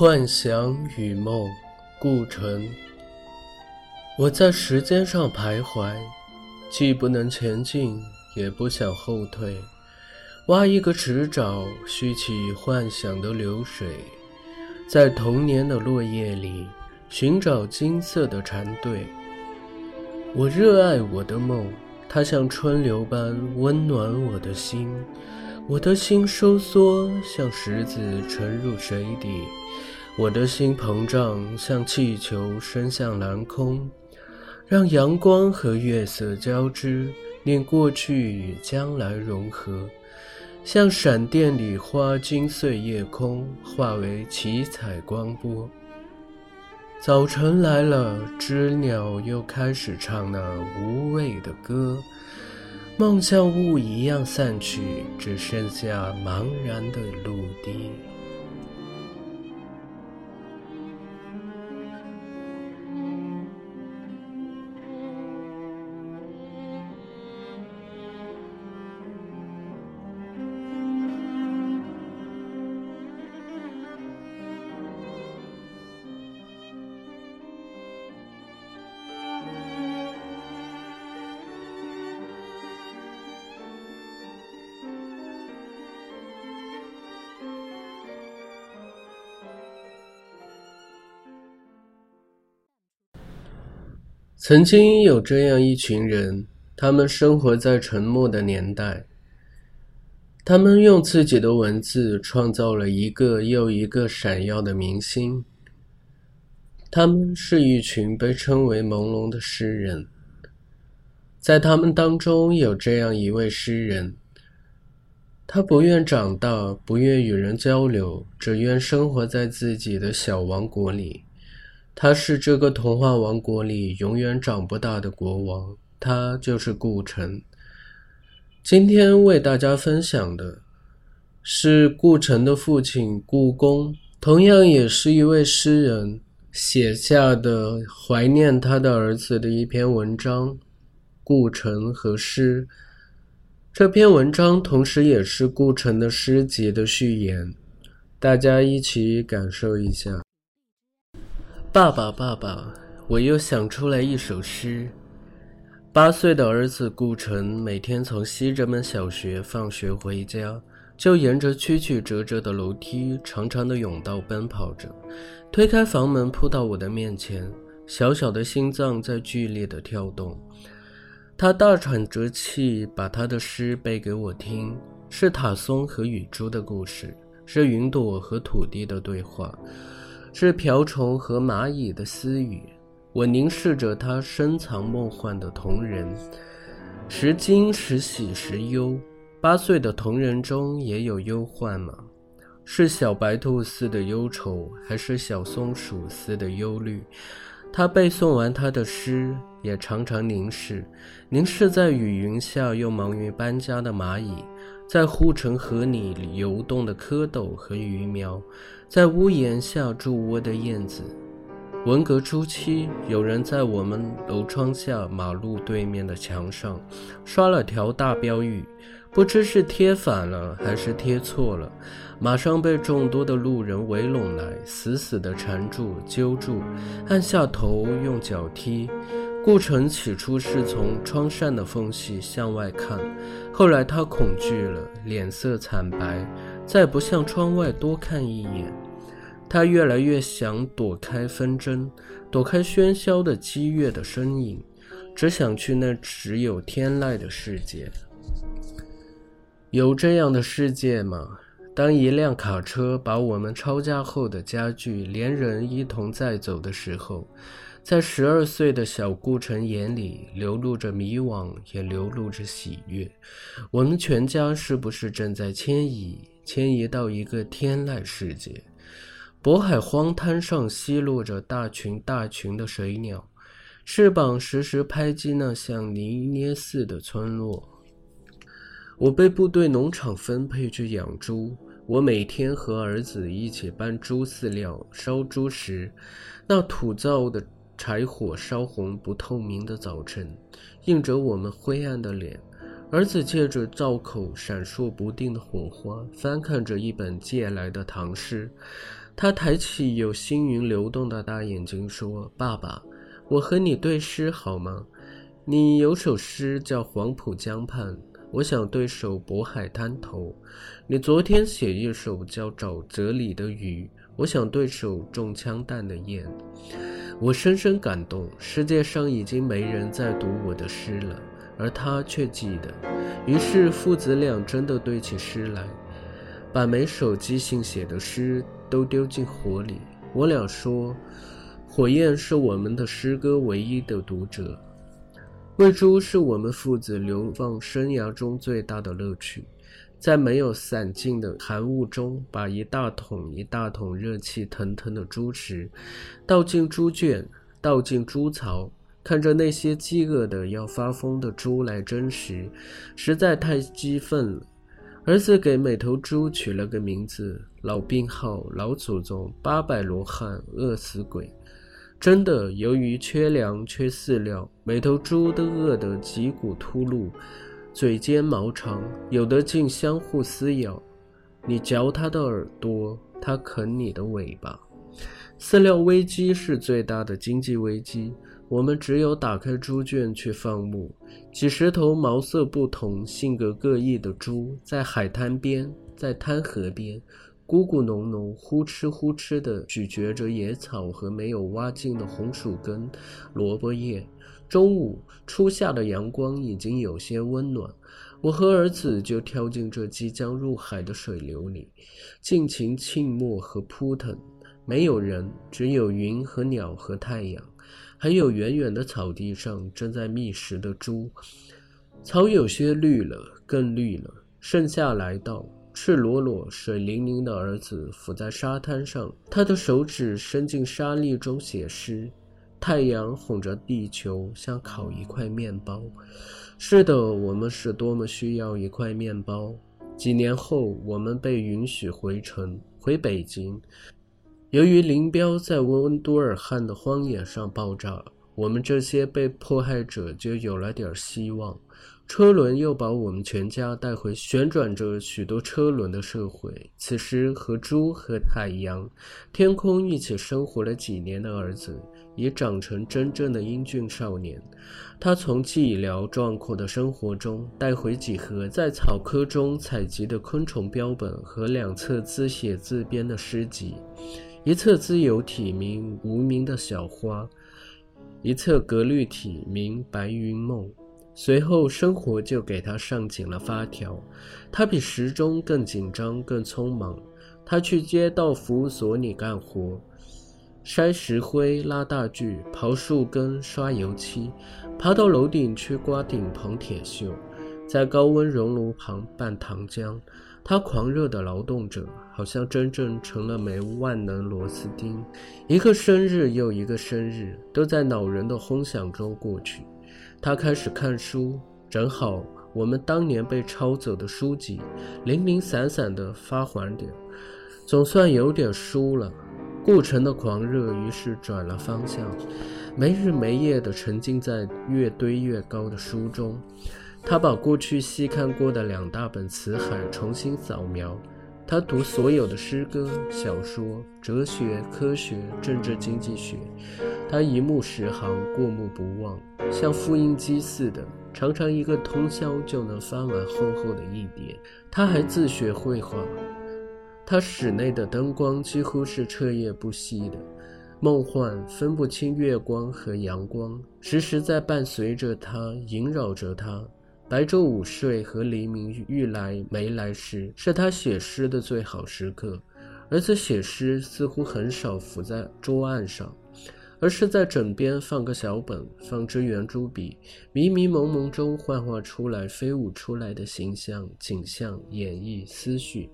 幻想与梦，顾城。我在时间上徘徊，既不能前进，也不想后退。挖一个池沼，蓄起幻想的流水，在童年的落叶里寻找金色的蝉蜕。我热爱我的梦，它像春流般温暖我的心。我的心收缩，像石子沉入水底；我的心膨胀，像气球升向蓝空。让阳光和月色交织，令过去与将来融合，像闪电里花金碎夜空，化为七彩光波。早晨来了，知鸟又开始唱那无味的歌。梦像雾一样散去，只剩下茫然的陆地。曾经有这样一群人，他们生活在沉默的年代。他们用自己的文字创造了一个又一个闪耀的明星。他们是一群被称为朦胧的诗人。在他们当中有这样一位诗人，他不愿长大，不愿与人交流，只愿生活在自己的小王国里。他是这个童话王国里永远长不大的国王，他就是顾城。今天为大家分享的是顾城的父亲顾公，同样也是一位诗人写下的怀念他的儿子的一篇文章《顾城和诗》。这篇文章同时也是顾城的诗集的序言，大家一起感受一下。爸爸，爸爸，我又想出来一首诗。八岁的儿子顾城每天从西直门小学放学回家，就沿着曲曲折折的楼梯、长长的甬道奔跑着，推开房门扑到我的面前，小小的心脏在剧烈的跳动。他大喘着气，把他的诗背给我听，是塔松和雨珠的故事，是云朵和土地的对话。是瓢虫和蚂蚁的私语。我凝视着他深藏梦幻的瞳仁，时惊时喜时忧。八岁的瞳仁中也有忧患吗？是小白兔似的忧愁，还是小松鼠似的忧虑？他背诵完他的诗，也常常凝视，凝视在雨云下又忙于搬家的蚂蚁。在护城河里游动的蝌蚪和鱼苗，在屋檐下筑窝的燕子。文革初期，有人在我们楼窗下马路对面的墙上刷了条大标语，不知是贴反了还是贴错了，马上被众多的路人围拢来，死死地缠住、揪住，按下头用脚踢。顾城起初是从窗扇的缝隙向外看，后来他恐惧了，脸色惨白，再不向窗外多看一眼。他越来越想躲开纷争，躲开喧嚣的激越的身影，只想去那只有天籁的世界。有这样的世界吗？当一辆卡车把我们抄家后的家具连人一同载走的时候。在十二岁的小顾城眼里，流露着迷惘，也流露着喜悦。我们全家是不是正在迁移？迁移到一个天籁世界？渤海荒滩上奚落着大群大群的水鸟，翅膀时时拍击那像泥捏似的村落。我被部队农场分配去养猪，我每天和儿子一起搬猪饲料、烧猪食，那土灶的。柴火烧红不透明的早晨，映着我们灰暗的脸。儿子借着灶口闪烁不定的火花，翻看着一本借来的唐诗。他抬起有星云流动的大眼睛说：“爸爸，我和你对诗好吗？你有首诗叫《黄浦江畔》，我想对首《渤海滩头》。你昨天写一首叫《沼泽里的鱼》，我想对首《中枪弹的雁》。我深深感动，世界上已经没人再读我的诗了。”而他却记得，于是父子俩真的对起诗来，把每首即兴写的诗都丢进火里。我俩说，火焰是我们的诗歌唯一的读者。喂猪是我们父子流放生涯中最大的乐趣，在没有散尽的寒雾中，把一大桶一大桶热气腾腾的猪食倒进猪圈，倒进猪槽。看着那些饥饿的要发疯的猪来争食，实在太激愤了。儿子给每头猪取了个名字：老病号、老祖宗、八百罗汉、饿死鬼。真的，由于缺粮、缺饲料，每头猪都饿得脊骨突露，嘴尖毛长，有的竟相互撕咬。你嚼它的耳朵，它啃你的尾巴。饲料危机是最大的经济危机。我们只有打开猪圈去放牧，几十头毛色不同、性格各异的猪，在海滩边，在滩河边，咕咕哝哝、呼哧呼哧地咀嚼着野草和没有挖尽的红薯根、萝卜叶。中午，初夏的阳光已经有些温暖，我和儿子就跳进这即将入海的水流里，尽情浸没和扑腾。没有人，只有云和鸟和太阳。还有远远的草地上正在觅食的猪，草有些绿了，更绿了。盛夏来到，赤裸裸、水灵灵的儿子伏在沙滩上，他的手指伸进沙粒中写诗。太阳哄着地球，像烤一块面包。是的，我们是多么需要一块面包。几年后，我们被允许回城，回北京。由于林彪在温都尔汗的荒野上爆炸，我们这些被迫害者就有了点希望。车轮又把我们全家带回旋转着许多车轮的社会。此时，和猪和太阳、天空一起生活了几年的儿子，已长成真正的英俊少年。他从寂寥壮阔的生活中带回几盒在草窠中采集的昆虫标本和两册自写自编的诗集。一册自由体名《无名的小花》，一册格律体名《白云梦》。随后，生活就给他上紧了发条。他比时钟更紧张、更匆忙。他去街道服务所里干活，筛石灰、拉大锯、刨树根、刷油漆，爬到楼顶去刮顶棚铁锈，在高温熔炉旁拌糖浆。他狂热的劳动者，好像真正成了枚万能螺丝钉。一个生日又一个生日，都在恼人的轰响中过去。他开始看书，正好我们当年被抄走的书籍，零零散散的发还点，总算有点书了。顾城的狂热于是转了方向，没日没夜地沉浸在越堆越高的书中。他把过去细看过的两大本辞海重新扫描，他读所有的诗歌、小说、哲学、科学、政治、经济学，他一目十行，过目不忘，像复印机似的，常常一个通宵就能翻完厚厚的一叠。他还自学绘画，他室内的灯光几乎是彻夜不息的，梦幻分不清月光和阳光，时时在伴随着他，萦绕着他。白昼午睡和黎明欲来没来时，是他写诗的最好时刻。儿子写诗似乎很少伏在桌案上，而是在枕边放个小本，放支圆珠笔，迷迷蒙蒙中幻化出来飞舞出来的形象、景象、演绎、思绪，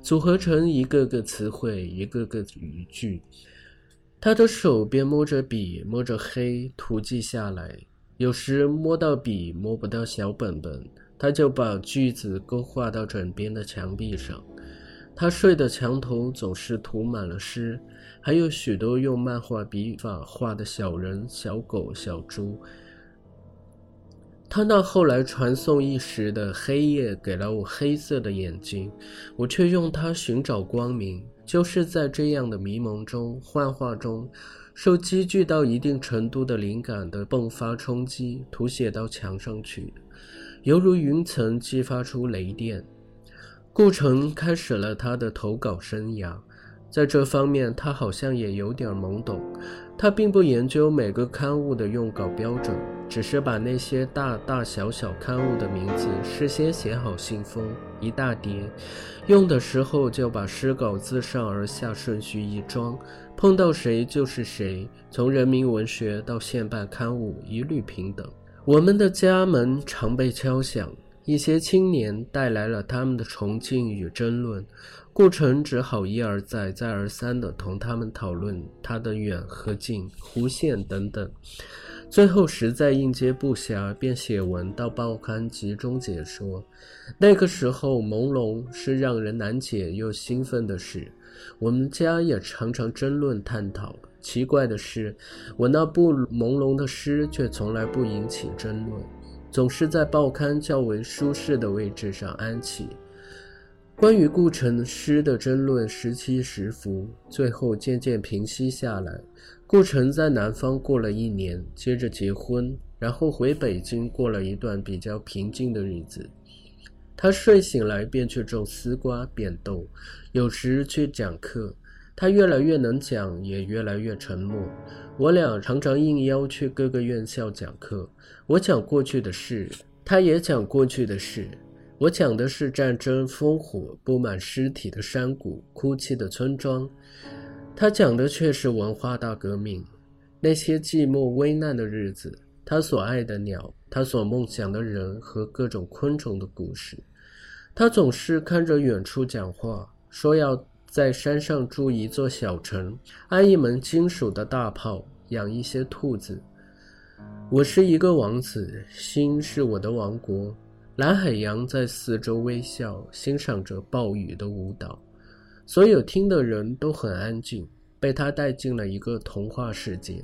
组合成一个个词汇，一个个语句。他的手边摸着笔，摸着黑，涂记下来。有时摸到笔，摸不到小本本，他就把句子勾画到枕边的墙壁上。他睡的墙头总是涂满了诗，还有许多用漫画笔法画的小人、小狗、小猪。他那后来传颂一时的黑夜，给了我黑色的眼睛，我却用它寻找光明。就是在这样的迷蒙中、幻化中，受积聚到一定程度的灵感的迸发冲击，涂写到墙上去，犹如云层激发出雷电。顾城开始了他的投稿生涯。在这方面，他好像也有点懵懂。他并不研究每个刊物的用稿标准，只是把那些大大小小刊物的名字事先写好信封，一大叠，用的时候就把诗稿自上而下顺序一装，碰到谁就是谁。从人民文学到现办刊物，一律平等。我们的家门常被敲响，一些青年带来了他们的崇敬与争论。顾城只好一而再、再而三地同他们讨论他的远和近、弧线等等，最后实在应接不暇，便写文到报刊集中解说。那个时候朦胧是让人难解又兴奋的事，我们家也常常争论探讨。奇怪的是，我那不朦胧的诗却从来不引起争论，总是在报刊较为舒适的位置上安起。关于顾城诗的争论时起时伏，最后渐渐平息下来。顾城在南方过了一年，接着结婚，然后回北京过了一段比较平静的日子。他睡醒来便去种丝瓜、扁豆，有时去讲课。他越来越能讲，也越来越沉默。我俩常常应邀去各个院校讲课。我讲过去的事，他也讲过去的事。我讲的是战争烽火、布满尸体的山谷、哭泣的村庄，他讲的却是文化大革命，那些寂寞危难的日子，他所爱的鸟，他所梦想的人和各种昆虫的故事。他总是看着远处讲话，说要在山上筑一座小城，安一门金属的大炮，养一些兔子。我是一个王子，心是我的王国。蓝海洋在四周微笑，欣赏着暴雨的舞蹈。所有听的人都很安静，被他带进了一个童话世界。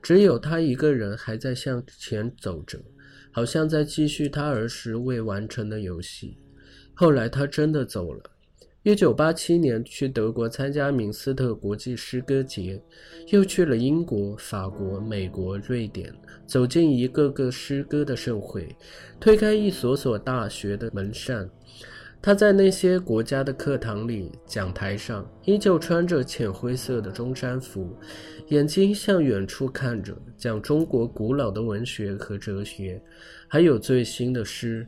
只有他一个人还在向前走着，好像在继续他儿时未完成的游戏。后来他真的走了。一九八七年去德国参加明斯特国际诗歌节，又去了英国、法国、美国、瑞典，走进一个个诗歌的盛会，推开一所所大学的门扇。他在那些国家的课堂里、讲台上，依旧穿着浅灰色的中山服，眼睛向远处看着，讲中国古老的文学和哲学，还有最新的诗。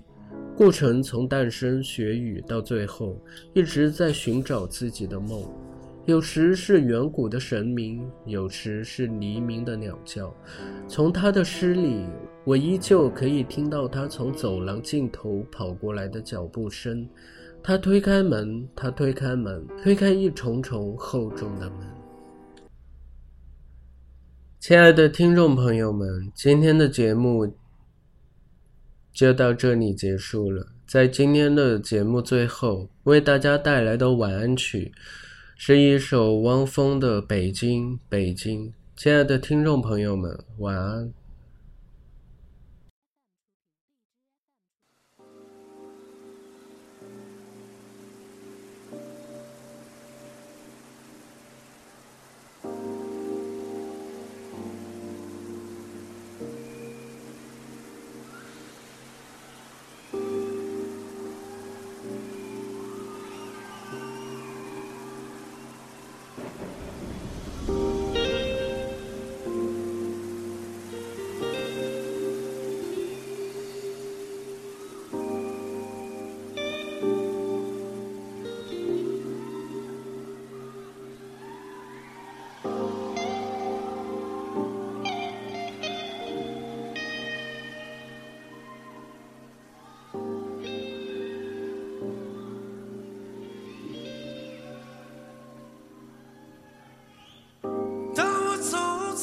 顾城从诞生学语到最后，一直在寻找自己的梦。有时是远古的神明，有时是黎明的鸟叫。从他的诗里，我依旧可以听到他从走廊尽头跑过来的脚步声。他推开门，他推开门，推开一重重厚重的门。亲爱的听众朋友们，今天的节目。就到这里结束了。在今天的节目最后，为大家带来的晚安曲，是一首汪峰的《北京，北京》。亲爱的听众朋友们，晚安。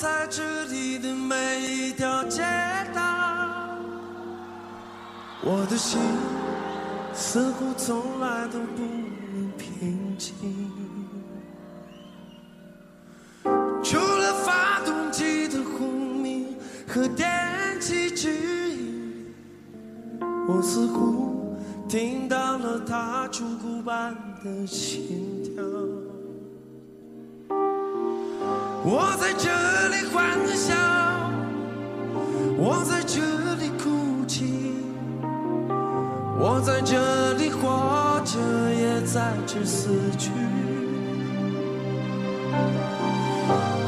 在这里的每一条街道，我的心似乎从来都不能平静。除了发动机的轰鸣和电气之音，我似乎听到了它烛骨般的心跳。我在这里欢笑我在这里哭泣我在这里活着也在这死去。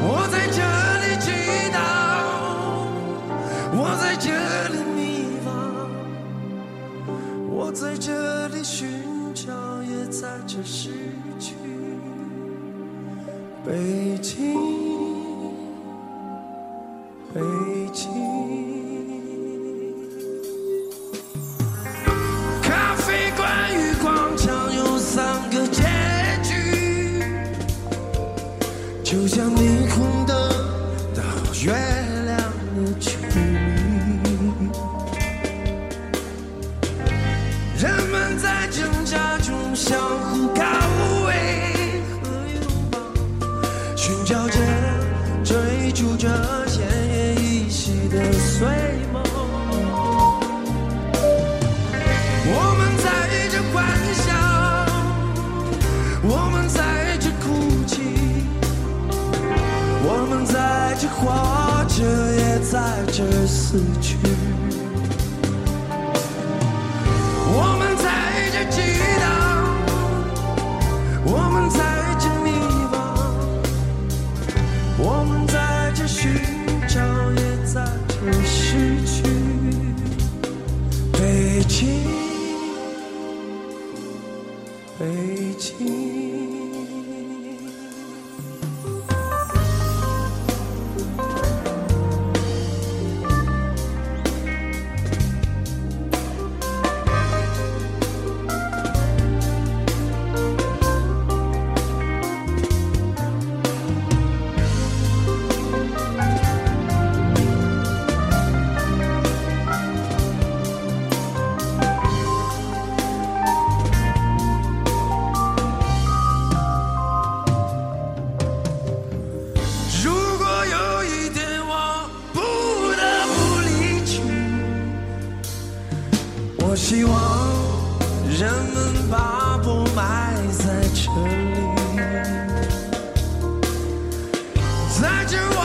我在这里祈祷我在这里迷惘我在这里寻找也在这失去。北京。北京着死去。It's not your